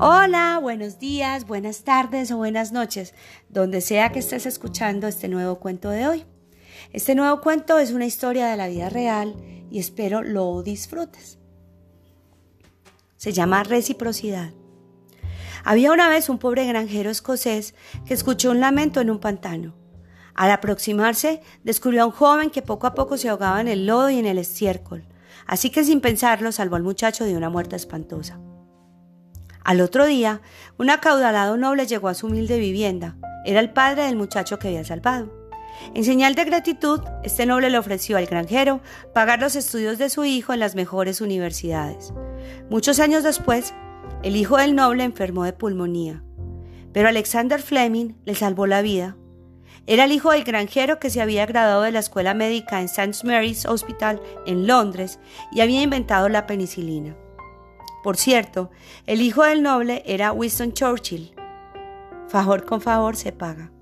Hola, buenos días, buenas tardes o buenas noches, donde sea que estés escuchando este nuevo cuento de hoy. Este nuevo cuento es una historia de la vida real y espero lo disfrutes. Se llama Reciprocidad. Había una vez un pobre granjero escocés que escuchó un lamento en un pantano. Al aproximarse, descubrió a un joven que poco a poco se ahogaba en el lodo y en el estiércol, así que sin pensarlo salvó al muchacho de una muerte espantosa. Al otro día, un acaudalado noble llegó a su humilde vivienda. Era el padre del muchacho que había salvado. En señal de gratitud, este noble le ofreció al granjero pagar los estudios de su hijo en las mejores universidades. Muchos años después, el hijo del noble enfermó de pulmonía, pero Alexander Fleming le salvó la vida. Era el hijo del granjero que se había graduado de la escuela médica en St. Mary's Hospital en Londres y había inventado la penicilina. Por cierto, el hijo del noble era Winston Churchill. Favor con favor se paga.